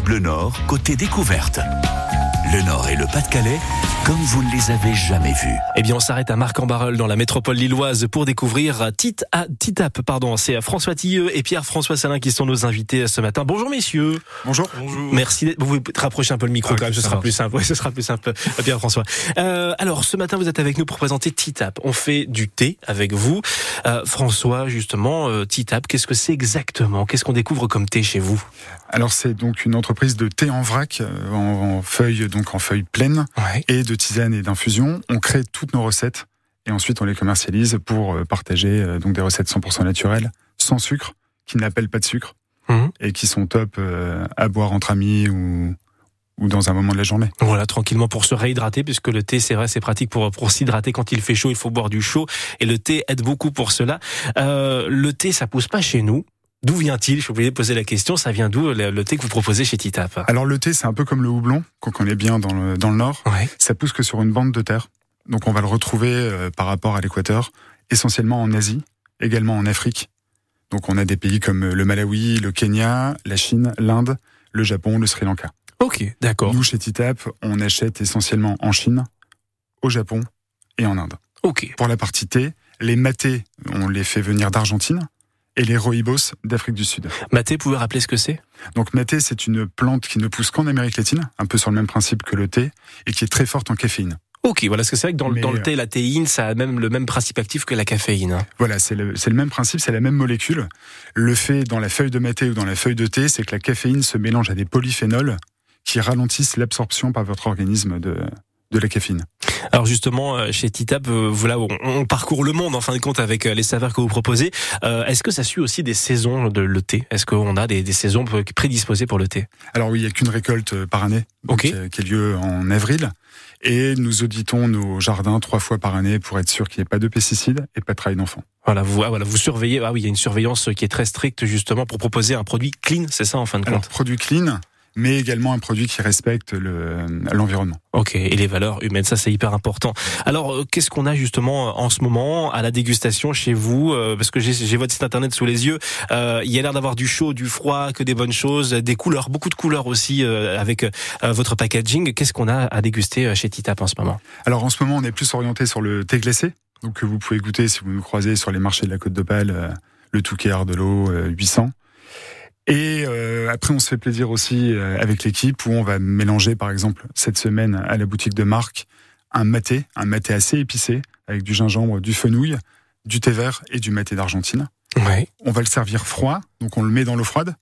Bleu Nord, côté découverte. Le Nord et le Pas-de-Calais, comme vous ne les avez jamais vus. Eh bien, on s'arrête à Marc-en-Barœul dans la métropole lilloise pour découvrir Tit à Titap, pardon. C'est François Tilleux et Pierre-François Salin qui sont nos invités ce matin. Bonjour messieurs. Bonjour. Bonjour. Merci. Vous pouvez rapprocher un peu le micro Ah, quand même, ce sera plus simple. Oui, ce sera plus simple. Pierre-François. Euh, alors, ce matin, vous êtes avec nous pour présenter Titap. On fait du thé avec vous. Euh, François, justement, euh, Titap, qu'est-ce que c'est exactement? Qu'est-ce qu'on découvre comme thé chez vous? Alors c'est donc une entreprise de thé en vrac, euh, en, en feuilles donc en feuilles pleines Ouais. et de tisane et d'infusion. On crée toutes nos recettes et ensuite on les commercialise pour euh, partager euh, donc des recettes 100% naturelles, sans sucre, qui n'appellent pas de sucre Mhm. et qui sont top euh, à boire entre amis ou ou dans un moment de la journée. Voilà, tranquillement pour se réhydrater, puisque le thé, c'est vrai, c'est pratique pour, pour s'hydrater quand il fait chaud, il faut boire du chaud, et le thé aide beaucoup pour cela. Euh, le thé, ça pousse pas chez nous. D'où vient-il Je suis obligé de poser la question, ça vient d'où le, thé que vous proposez chez Titap Alors le thé c'est un peu comme le houblon qu'on connaît bien dans le, dans le nord. Ouais. Ça pousse que sur une bande de terre. Donc on va le retrouver euh, par rapport à l'équateur, essentiellement en Asie, également en Afrique. Donc on a des pays comme le Malawi, le Kenya, la Chine, l'Inde, le Japon, le Sri Lanka. Ok, d'accord. Nous chez Titap, on achète essentiellement en Chine, au Japon et en Inde. Ok. Pour la partie thé, les matés, on les fait venir d'Argentine et les rooibos d'Afrique du Sud. Mathé, vous pouvez rappeler ce que c'est? Donc maté, c'est une plante qui ne pousse qu'en Amérique latine, un peu sur le même principe que le thé, et qui est très forte en caféine. Ok, voilà, parce que c'est vrai que dans, le- Mais, dans le euh, thé, la théine, ça a même le même principe actif que la caféine. hein. Voilà, c'est le, même principe, c'est la même molécule. Le fait dans la feuille de maté ou dans la feuille de thé, c'est que la caféine se mélange à des polyphénols qui ralentissent l'absorption par votre organisme de, de la caféine. Alors justement, euh, chez Titap, euh, voilà, on, on parcourt le monde en fin de compte avec euh, les saveurs que vous proposez. Euh, Est-ce que ça suit aussi des saisons de le thé? Est-ce qu'on a des, des saisons prédisposées pour le thé? Alors oui, il n'y a qu'une récolte par année, Ok. donc, euh, qui a lieu en avril. Et nous auditons nos jardins trois fois par année pour être sûr qu'il n'y ait pas de pesticides et pas de travail d'enfant. Voilà, vous, ah, voilà, vous surveillez. Ah oui, il y a une surveillance qui est très stricte justement pour proposer un produit clean, c'est ça en fin de Alors, compte? produit clean, mais également un produit qui respecte le- l'environnement. Ok, et les valeurs humaines, ça c'est hyper important. Alors, euh, qu'est-ce qu'on a justement euh, en ce moment à la dégustation chez vous Euh, Parce que j'ai votre site internet sous les yeux. Euh, il y a l'air d'avoir du chaud, du froid, que des bonnes choses, des couleurs, beaucoup de couleurs aussi euh, avec euh, votre packaging. Qu'est-ce qu'on a à déguster chez Titap en ce moment? Alors en ce moment, on est plus orienté sur le thé glacé, donc que vous pouvez goûter si vous nous croisez sur les marchés de la Côte d'Opale, euh, le Touquet Ardelot euh, 800. Et euh, après, on se fait plaisir aussi euh, avec l'équipe où on va mélanger, par exemple, cette semaine à la boutique de Marc, un maté, un maté assez épicé avec du gingembre, du fenouil, du thé vert et du maté d'Argentine. Ouais. On va le servir froid, donc on le met dans l'eau froide,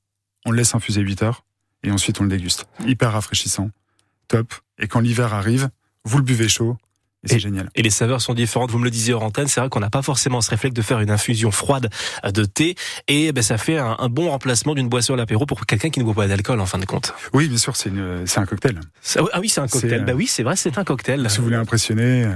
on le laisse infuser 8 heures et ensuite on le déguste. Hyper rafraîchissant, top. Et quand l'hiver arrive, vous le buvez chaud et c'est génial. Et les saveurs sont différentes. Vous me le disiez hors antenne, c'est vrai qu'on n'a pas forcément ce réflexe de faire une infusion froide de thé, et ben ça fait un, un bon remplacement d'une boisson à l'apéro pour quelqu'un qui ne boit pas d'alcool en fin de compte. Oui, bien sûr, c'est une- c'est un cocktail. Ah oui, c'est un cocktail. Euh, Bah oui, c'est vrai, c'est un cocktail. Si vous voulez impressionner, euh,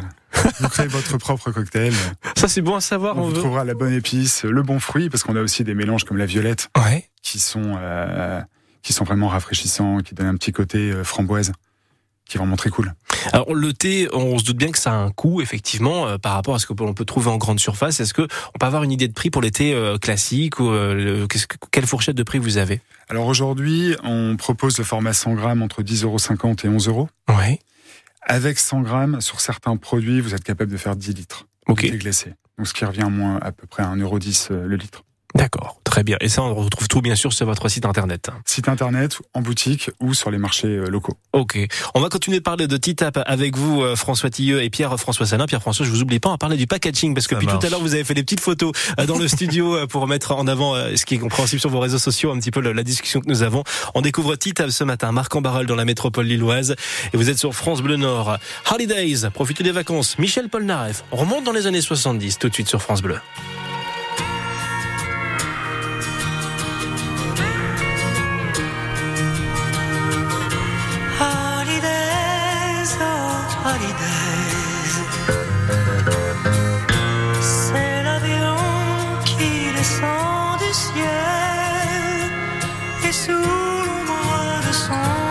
vous créez votre propre cocktail. Ça c'est bon à savoir. On On vous veut. trouvera la bonne épice, le bon fruit, parce qu'on a aussi des mélanges comme la violette Ouais. qui sont euh, qui sont vraiment rafraîchissants, qui donnent un petit côté euh, framboise, qui est vraiment très cool. Alors le thé, on se doute bien que ça a un coût effectivement euh, par rapport à ce que l'on peut trouver en grande surface. Est-ce que on peut avoir une idée de prix pour les thés euh, classiques ou euh, le- quelle fourchette de prix vous avez? Alors aujourd'hui, on propose le format 100 grammes entre 10,50 euros et 11 euros. Ouais. Avec 100 grammes, sur certains produits, vous êtes capable de faire 10 litres Ok. de thé glacé. Donc ce qui revient à moins à peu près à 1,10€ euh, le litre. D'accord. Très bien. Et ça, on retrouve tout bien sûr sur votre site internet. Site internet, en boutique ou sur les marchés euh, locaux. Ok. On va continuer de parler de Titap avec vous, euh, François Tilleux et Pierre-François Salin. Pierre-François, je vous oublie pas, on parler du packaging parce que depuis tout à l'heure, vous avez fait des petites photos euh, dans le studio pour mettre en avant ce qui est compréhensible sur vos réseaux sociaux, un petit peu la discussion que nous avons. On découvre Titap ce matin, Marc en Barœul dans la métropole lilloise et vous êtes sur France Bleu Nord. Holidays, profitez des vacances. Michel Polnareff. On remonte dans les années 70 tout de suite sur France Bleu. Sous l'ombre de son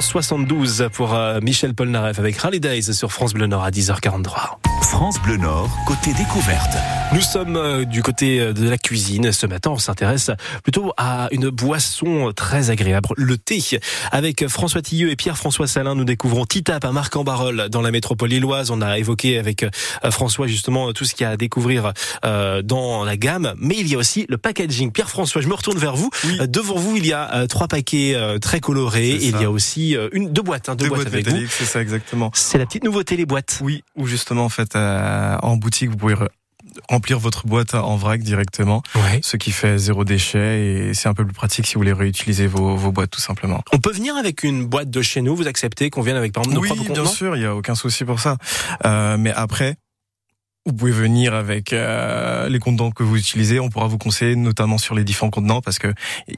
1972 pour euh, Michel Polnareff avec Rally Days sur France Bleu Nord à 10h43. France Bleu Nord, côté découverte. Nous sommes euh, du côté euh, de la cuisine. Ce matin, on s'intéresse plutôt à une boisson très agréable, le thé. Avec François Tilleux et Pierre-François Salin, nous découvrons Titap à Marc-en-Barœul dans la métropole lilloise. On a évoqué avec François justement tout ce qu'il y a à découvrir dans la gamme. Mais il y a aussi le packaging. Pierre-François, je me retourne vers vous. Oui. Devant vous, il y a trois paquets très colorés. Et il y a aussi une, deux boîtes, hein, deux, Deux boîtes, boîtes avec vous. c'est ça exactement. C'est la petite nouveauté, les boîtes. Oui, ou justement en fait euh, en boutique vous pouvez re- remplir votre boîte en vrac directement, Ouais. ce qui fait zéro déchet et c'est un peu plus pratique si vous voulez réutiliser vos, vos boîtes tout simplement. On peut venir avec une boîte de chez nous, vous acceptez qu'on vienne avec par exemple nos oui, propres bien sûr, il y a aucun souci pour ça. Euh, mais après. Vous pouvez venir avec euh, les contenants que vous utilisez. On pourra vous conseiller, notamment sur les différents contenants, parce que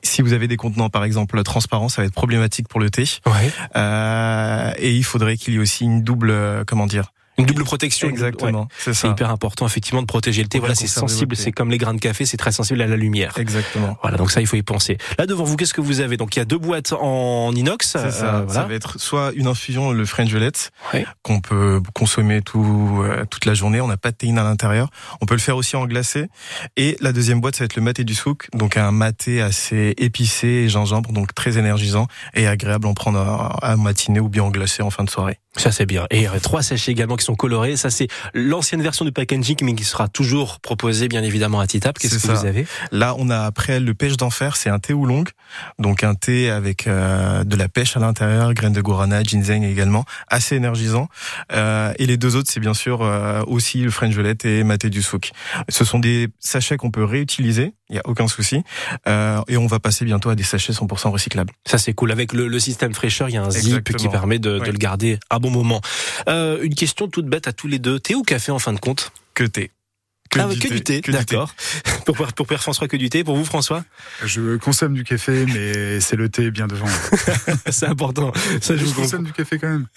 si vous avez des contenants, par exemple, transparents, ça va être problématique pour le thé. Ouais. Euh, et il faudrait qu'il y ait aussi une double, comment dire, Une double protection. Exactement, c'est C'est ça. hyper important effectivement de protéger le thé. Voilà, c'est sensible, c'est comme les grains de café, c'est très sensible à la lumière. Exactement. Voilà, donc ça il faut y penser. Là devant vous, qu'est-ce que vous avez? Donc il y a deux boîtes en inox. C'est ça. euh, Ça voilà. va être soit une infusion, le French Violet, Ouais. qu'on peut consommer tout, euh, toute la journée. On n'a pas de théine à l'intérieur. On peut le faire aussi en glacé. Et la deuxième boîte, ça va être le maté du souk. Donc un maté assez épicé et gingembre, donc très énergisant et agréable à en prendre à, à matinée ou bien en glacé en fin de soirée. Ça c'est bien. Et euh, trois sachets également qui sont colorés. Ça c'est l'ancienne version du packaging, mais qui sera toujours proposée bien évidemment à Titap. Qu'est-ce que ça. vous avez? Là, on a après le pêche d'enfer, c'est un thé oolong, donc un thé avec euh, de la pêche à l'intérieur, graines de guarana, ginseng également, assez énergisant. Euh, et les deux autres, c'est bien sûr euh, aussi le French Violet et maté du souk. Ce sont des sachets qu'on peut réutiliser, il y a aucun souci. Euh, et on va passer bientôt à des sachets 100% recyclables. Ça c'est cool. Avec le, le système fraîcheur, il y a un zip qui permet de, le garder un bon moment. Euh, une question toute bête à tous les deux. Thé ou café en fin de compte? Que thé. Ah, ouais, que du thé, que du thé. d'accord. pour, pour Père François, que du thé. Pour vous, François Je consomme du café, mais c'est le thé bien devant. C'est important. Ça, je consomme du café quand même.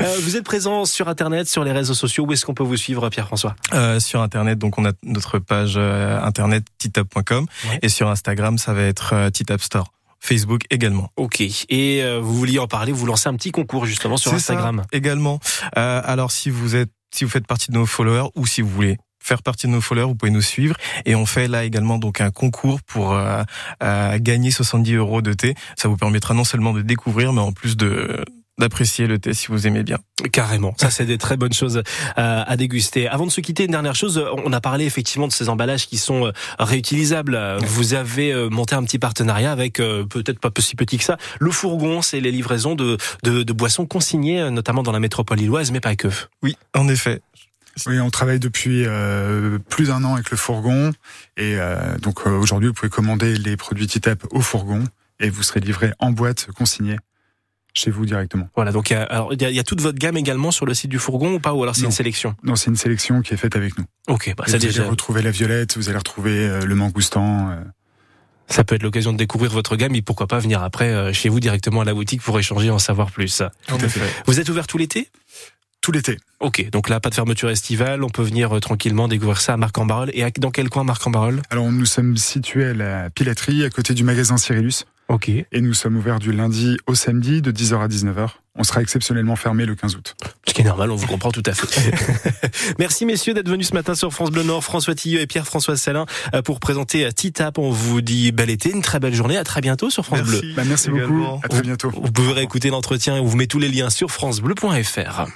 Euh, vous êtes présent sur Internet, sur les réseaux sociaux. Où est-ce qu'on peut vous suivre, Pierre François Euh, sur internet, donc on a notre page euh, internet titap.com Ouais. et sur Instagram, ça va être euh, Titap Store. Facebook également. Ok. Et euh, vous vouliez en parler, vous lancez un petit concours justement sur C'est ça, Instagram. également. Euh, alors si vous êtes, si vous faites partie de nos followers ou si vous voulez faire partie de nos followers, vous pouvez nous suivre et on fait là également donc un concours pour euh, euh, gagner 70 euros de thé. Ça vous permettra non seulement de découvrir, mais en plus de d'apprécier le thé si vous aimez bien. Carrément. Ça, c'est des très bonnes choses euh, à déguster. Avant de se quitter, une dernière chose. On a parlé effectivement de ces emballages qui sont euh, réutilisables. Vous avez euh, monté un petit partenariat avec, euh, peut-être pas si petit que ça, le fourgon. C'est les livraisons de, de, de boissons consignées, euh, notamment dans la métropole lilloise, mais pas que. Oui, en effet. Oui, on travaille depuis euh, plus d'un an avec le fourgon. Et euh, donc euh, aujourd'hui, vous pouvez commander les produits Titap au fourgon et vous serez livré en boîte consignée chez vous directement. Voilà. Donc, il y a, alors, il y a, il y a toute votre gamme également sur le site du fourgon ou pas Ou alors c'est une sélection? Non, c'est une sélection qui est faite avec nous. Ok. Bah, ça vous déjà. allez retrouver la violette, vous allez retrouver euh, le mangoustan. euh, Ça peut être l'occasion de découvrir votre gamme et pourquoi pas venir après euh, chez vous directement à la boutique pour échanger en savoir plus. En à effet. Vous êtes ouvert tout l'été? Tout l'été. Ok, donc là, pas de fermeture estivale, on peut venir euh, tranquillement découvrir ça à Marc-en-Barœul. Et à- dans quel coin Marc-en-Barœul? Alors nous sommes situés à la Pilaterie, à côté du magasin Cyrillus. Ok. Et nous sommes ouverts du lundi au samedi de 10h à 19h. On sera exceptionnellement fermé le 15 août. Ce qui est normal, on vous comprend tout à fait. Merci messieurs d'être venus ce matin sur France Bleu Nord, François Tilleux et Pierre-François Salin euh, pour présenter euh, Titap. On vous dit bel été, une très belle journée, à très bientôt sur France Bleu. Bah, merci également. beaucoup. À très bientôt. Vous pouvez réécouter l'entretien et on vous met tous les liens sur francebleu.fr.